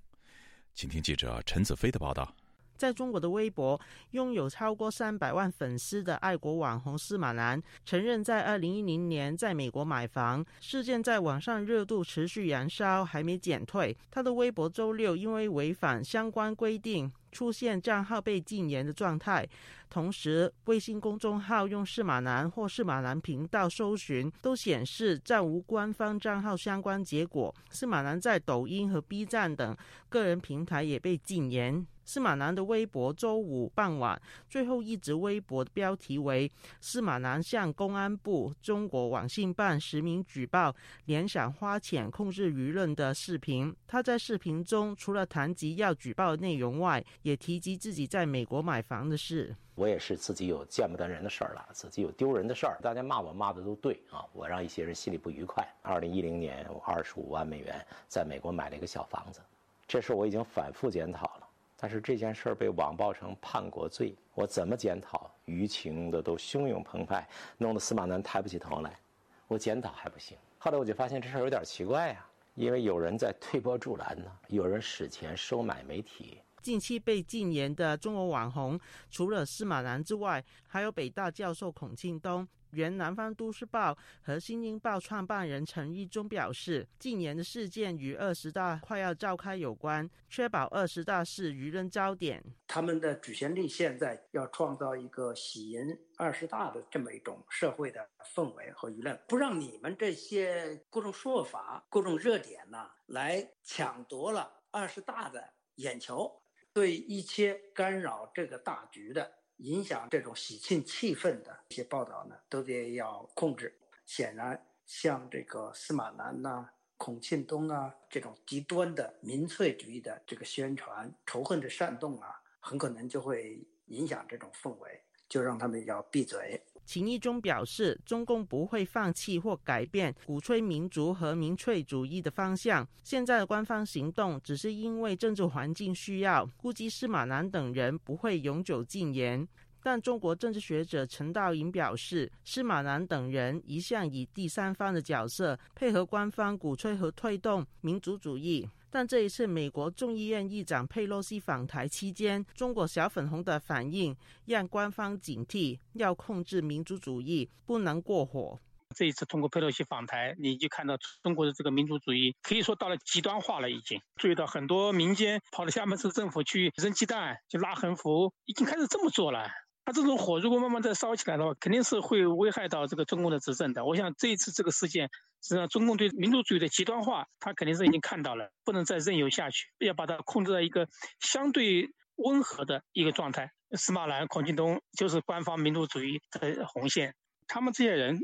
请听记者陈子飞的报道。在中国的微博，拥有超过三百万粉丝的爱国网红司马南承认，在二零一零年在美国买房事件在网上热度持续燃烧，还没减退。他的微博周六因为违反相关规定。出现账号被禁言的状态，同时微信公众号用“司马南”或“司马南频道”搜寻，都显示暂无官方账号相关结果。司马南在抖音和 B 站等个人平台也被禁言。司马南的微博周五傍晚最后一则微博的标题为“司马南向公安部、中国网信办实名举报联想花钱控制舆论”的视频。他在视频中除了谈及要举报的内容外，也提及自己在美国买房的事。我也是自己有见不得人的事儿了，自己有丢人的事儿。大家骂我骂的都对啊，我让一些人心里不愉快。二零一零年，我二十五万美元在美国买了一个小房子，这事我已经反复检讨了。但是这件事儿被网曝成叛国罪，我怎么检讨？舆情的都汹涌澎湃，弄得司马南抬不起头来，我检讨还不行。后来我就发现这事儿有点奇怪呀，因为有人在推波助澜呢，有人使钱收买媒体，近期被禁言的中国网红，除了司马南之外，还有北大教授孔庆东。原南方都市报和新京报创办人陈一中表示，禁言的事件与二十大快要召开有关，确保二十大是舆论焦点。他们的主旋律现在要创造一个喜迎二十大的这么一种社会的氛围和舆论，不让你们这些各种说法、各种热点呢来抢夺了二十大的眼球，对一切干扰这个大局的。影响这种喜庆气氛的一些报道呢，都得要控制。显然，像这个司马南呐、孔庆东啊这种极端的民粹主义的这个宣传、仇恨的煽动啊，很可能就会影响这种氛围，就让他们要闭嘴。秦一中表示，中共不会放弃或改变鼓吹民族和民粹主义的方向。现在的官方行动只是因为政治环境需要，估计司马南等人不会永久禁言。但中国政治学者陈道颖表示，司马南等人一向以第三方的角色配合官方鼓吹和推动民族主义。但这一次，美国众议院议长佩洛西访台期间，中国小粉红的反应让官方警惕，要控制民族主义，不能过火。这一次通过佩洛西访台，你就看到中国的这个民族主义可以说到了极端化了，已经注意到很多民间跑到厦门市政府去扔鸡蛋、就拉横幅，已经开始这么做了。他这种火如果慢慢再烧起来的话，肯定是会危害到这个中共的执政的。我想这一次这个事件，实际上中共对民族主义的极端化，他肯定是已经看到了，不能再任由下去，要把它控制在一个相对温和的一个状态。司马南、孔庆东就是官方民族主义的红线，他们这些人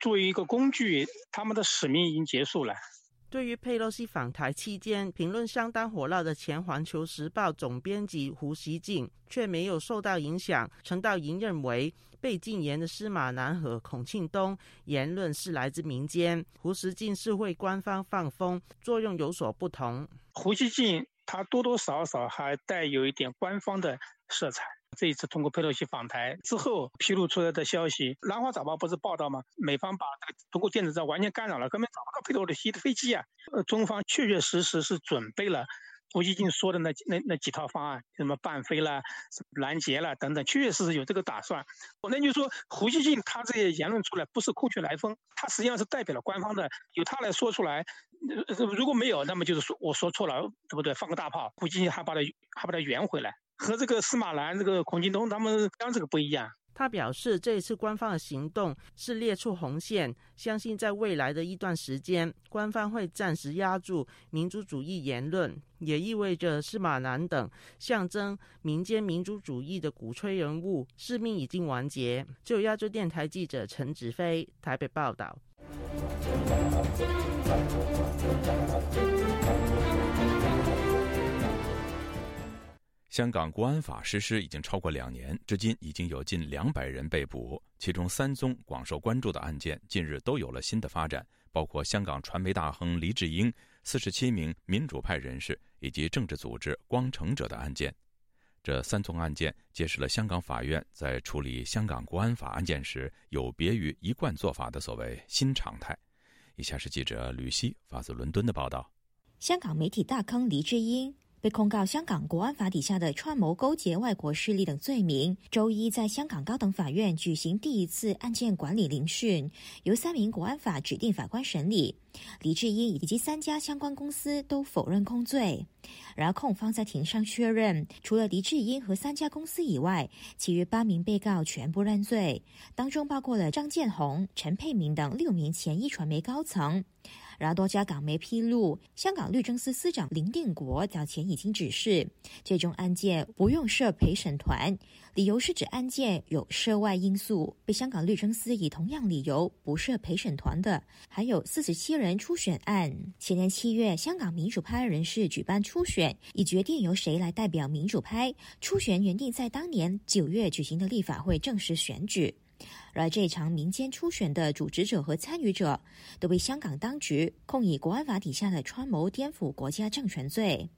作为一个工具，他们的使命已经结束了。对于佩洛西访台期间评论相当火辣的前《环球时报》总编辑胡锡进，却没有受到影响。陈道莹认为，被禁言的司马南和孔庆东言论是来自民间，胡锡进是为官方放风，作用有所不同。胡锡进他多多少少还带有一点官方的色彩。这一次通过佩洛西访台之后披露出来的消息，《南华早报》不是报道吗？美方把通过电子战完全干扰了，根本找不到佩洛西的飞机啊！呃，中方确确实实是准备了胡锡进说的那那那几套方案，什么半飞了、拦截了等等，确确实实有这个打算。我那就说胡锡进他这些言论出来不是空穴来风，他实际上是代表了官方的，由他来说出来。如果没有，那么就是说我说错了，对不对？放个大炮，胡锡进还把他还把他圆回来。和这个司马南、这个孔庆东他们刚这个不一样。他表示，这一次官方的行动是列出红线，相信在未来的一段时间，官方会暂时压住民族主义言论，也意味着司马南等象征民间民族主义的鼓吹人物使命已经完结。就亚洲电台记者陈子飞台北报道。香港国安法实施已经超过两年，至今已经有近两百人被捕，其中三宗广受关注的案件近日都有了新的发展，包括香港传媒大亨黎智英、四十七名民主派人士以及政治组织“光城者”的案件。这三宗案件揭示了香港法院在处理香港国安法案件时有别于一贯做法的所谓新常态。以下是记者吕希发自伦敦的报道：香港媒体大亨黎智英。被控告香港国安法底下的串谋勾结外国势力等罪名，周一在香港高等法院举行第一次案件管理聆讯，由三名国安法指定法官审理。李志英以及三家相关公司都否认控罪。然而，控方在庭上确认，除了黎智英和三家公司以外，其余八名被告全部认罪，当中包括了张建宏、陈佩明等六名前一传媒高层。然而，多家港媒披露，香港律政司司长林定国早前已经指示，这宗案件不用设陪审团，理由是指案件有涉外因素。被香港律政司以同样理由不设陪审团的，还有四十七人初选案。前年七月，香港民主派人士举办初选，以决定由谁来代表民主派。初选原定在当年九月举行的立法会正式选举。而这场民间初选的组织者和参与者，都被香港当局控以国安法底下的串谋颠覆国家政权罪。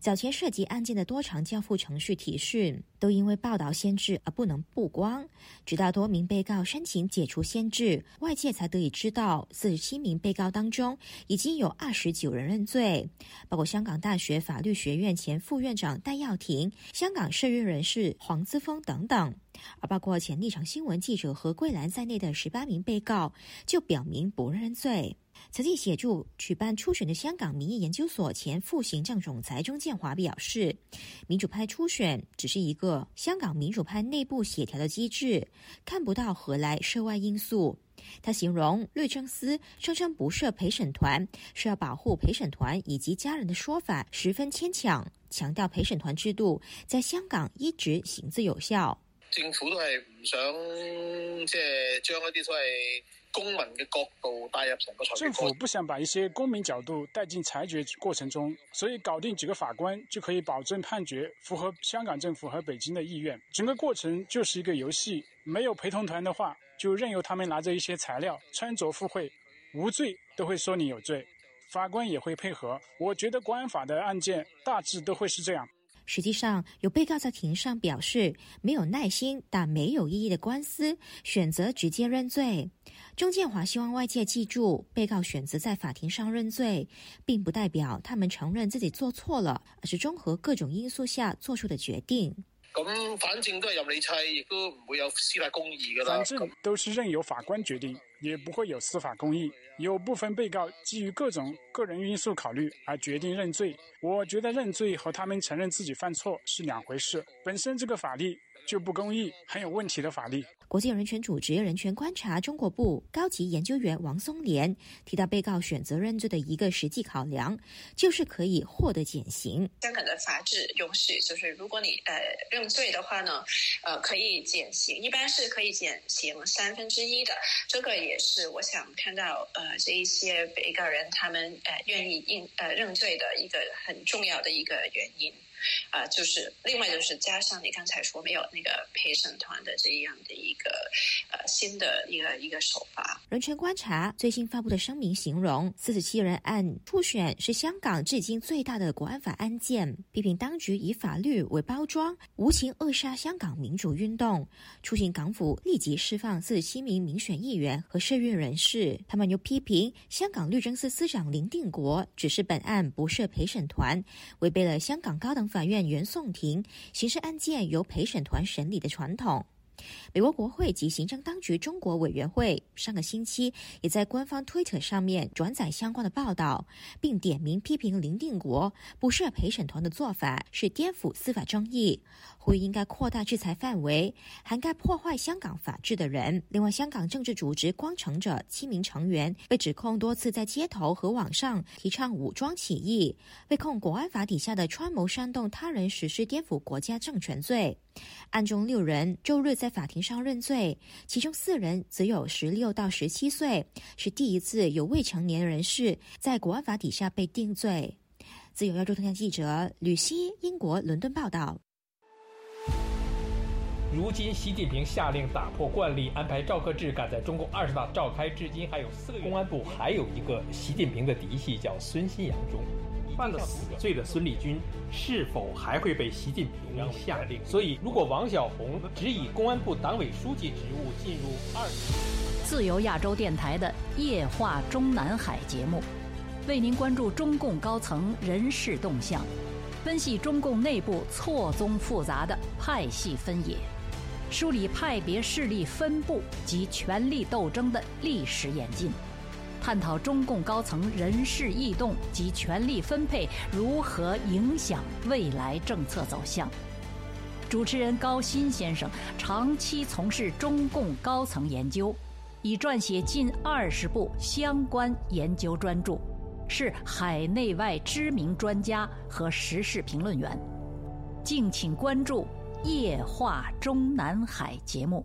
早前涉及案件的多场交付程序提讯，都因为报道限制而不能曝光。直到多名被告申请解除限制，外界才得以知道，四十七名被告当中已经有二十九人认罪，包括香港大学法律学院前副院长戴耀廷、香港社运人士黄之锋等等。而包括前立场新闻记者何桂兰在内的十八名被告，就表明不认罪。曾经协助举办初选的香港民意研究所前副行政总裁钟建华表示，民主派初选只是一个香港民主派内部协调的机制，看不到何来涉外因素。他形容律政司声称不设陪审团是要保护陪审团以及家人的说法十分牵强，强调陪审团制度在香港一直行之有效。政府都係唔想即係將一啲所謂公民嘅角度帶入成個裁決。政府不想把一些公民角度带进裁决过程中，所以搞定几个法官就可以保证判决符合香港政府和北京的意愿。整个过程就是一个游戏，没有陪同团的话，就任由他们拿着一些材料穿着附会，无罪都会说你有罪，法官也会配合。我觉得国安法的案件大致都会是這樣。實際上，有被告在庭上表示没有耐心但没有意义的官司，选择直接认罪。钟建华希望外界记住，被告选择在法庭上认罪，并不代表他们承认自己做错了，而是综合各种因素下做出的决定。咁反正都係任你砌，亦都唔會有司法公義噶啦。反正都是任由法官決定，也不会有司法公义。有部分被告基于各种个人因素考虑而决定认罪，我觉得认罪和他们承认自己犯错是两回事。本身这个法律就不公义，很有问题的法律。国际人权组织人权观察中国部高级研究员王松莲提到，被告选择认罪的一个实际考量，就是可以获得减刑。香港的法治允许，就是如果你呃认罪的话呢，呃可以减刑，一般是可以减刑三分之一的。这个也是我想看到呃这一些被告人他们呃愿意应呃认罪的一个很重要的一个原因。啊，就是另外就是加上你刚才说没有那个陪审团的这样的一个呃新的一个一个手法。人权观察最新发布的声明形容四十七人案初选是香港至今最大的国安法案件，批评当局以法律为包装，无情扼杀香港民主运动，促請港府立即释放四十七名民选议员和社运人士。他们又批评香港律政司司长林定国指示本案不设陪审团，违背了香港高等法院原讼庭刑事案件由陪审团审理的传统。美国国会及行政当局中国委员会上个星期也在官方推特上面转载相关的报道，并点名批评林定国不設陪审团的做法是颠覆司法正义，呼吁应该扩大制裁范围，涵盖破坏香港法治的人。另外，香港政治组织光城者七名成员被指控多次在街头和网上提倡武装起义，被控国安法底下的串谋煽动他人实施颠覆国家政权罪。案中六人周日在法庭上认罪，其中四人只有十六到十七岁，是第一次有未成年人士在国安法底下被定罪。自由亚洲通記者吕希，英国伦敦报道。如今，习近平下令打破惯例，安排赵克志赶在中共二十大召开至今还有四个。公安部还有一个习近平的嫡系，叫孙新阳中。犯了死罪的孙立军是否还会被习近平下令？所以，如果王小洪只以公安部党委书记职务进入二年，自由亚洲电台的夜话中南海节目，为您关注中共高层人事动向，分析中共内部错综复杂的派系分野，梳理派别势力分布及权力斗争的历史演進。探讨中共高层人事异动及权力分配如何影响未来政策走向。主持人高鑫先生长期从事中共高层研究，已撰写近二十部相关研究专著，是海内外知名专家和时事评论员。敬请关注《夜话中南海》节目。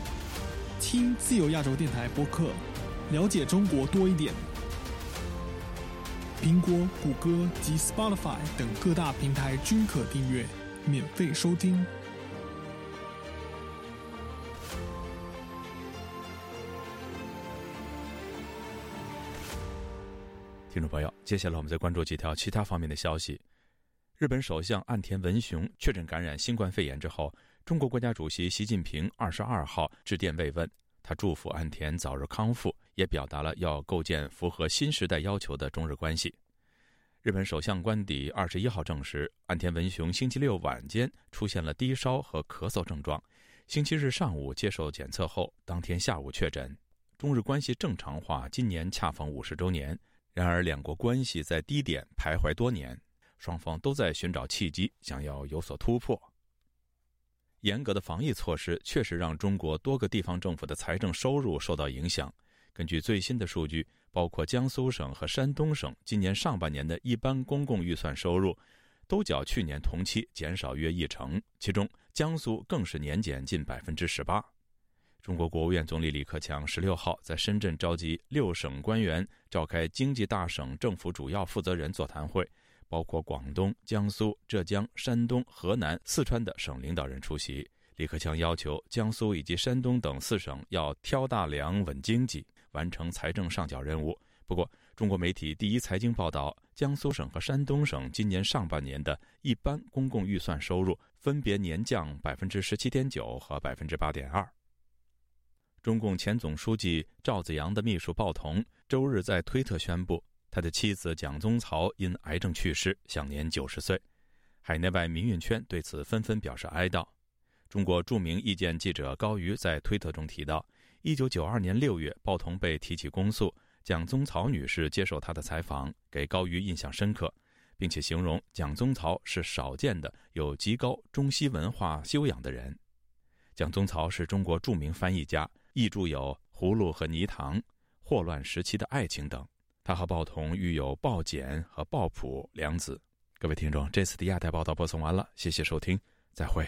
听自由亚洲电台播客，了解中国多一点。苹果、谷歌及 Spotify 等各大平台均可订阅，免费收听。听众朋友，接下来我们再关注几条其他方面的消息。日本首相岸田文雄确诊感染新冠肺炎之后，中国国家主席习近平二十二号致电慰问，他祝福岸田早日康复，也表达了要构建符合新时代要求的中日关系。日本首相官邸二十一号证实，岸田文雄星期六晚间出现了低烧和咳嗽症状，星期日上午接受检测后，当天下午确诊。中日关系正常化今年恰逢五十周年。然而，两国关系在低点徘徊多年，双方都在寻找契机，想要有所突破。严格的防疫措施确实让中国多个地方政府的财政收入受到影响。根据最新的数据，包括江苏省和山东省今年上半年的一般公共预算收入，都较去年同期减少约一成，其中江苏更是年减近百分之十八。中国国务院总理李克强十六号在深圳召集六省官员，召开经济大省政府主要负责人座谈会，包括广东、江苏、浙江、山东、河南、四川的省领导人出席。李克强要求江苏以及山东等四省要挑大梁、稳经济，完成财政上缴任务。不过，中国媒体第一财经报道，江苏省和山东省今年上半年的一般公共预算收入分别年降百分之十七点九和百分之八点二。中共前总书记赵子阳的秘书鲍同周日在推特宣布，他的妻子蒋宗曹因癌症去世，享年九十岁。海内外民运圈对此纷纷表示哀悼。中国著名意见记者高瑜在推特中提到，一九九二年六月，鲍彤被提起公诉，蒋宗曹女士接受他的采访，给高瑜印象深刻，并且形容蒋宗曹是少见的有极高中西文化修养的人。蒋宗曹是中国著名翻译家。译著有《葫芦和泥塘》《霍乱时期的爱情》等。他和鲍同育有鲍简和鲍普两子。各位听众，这次的亚太报道播送完了，谢谢收听，再会。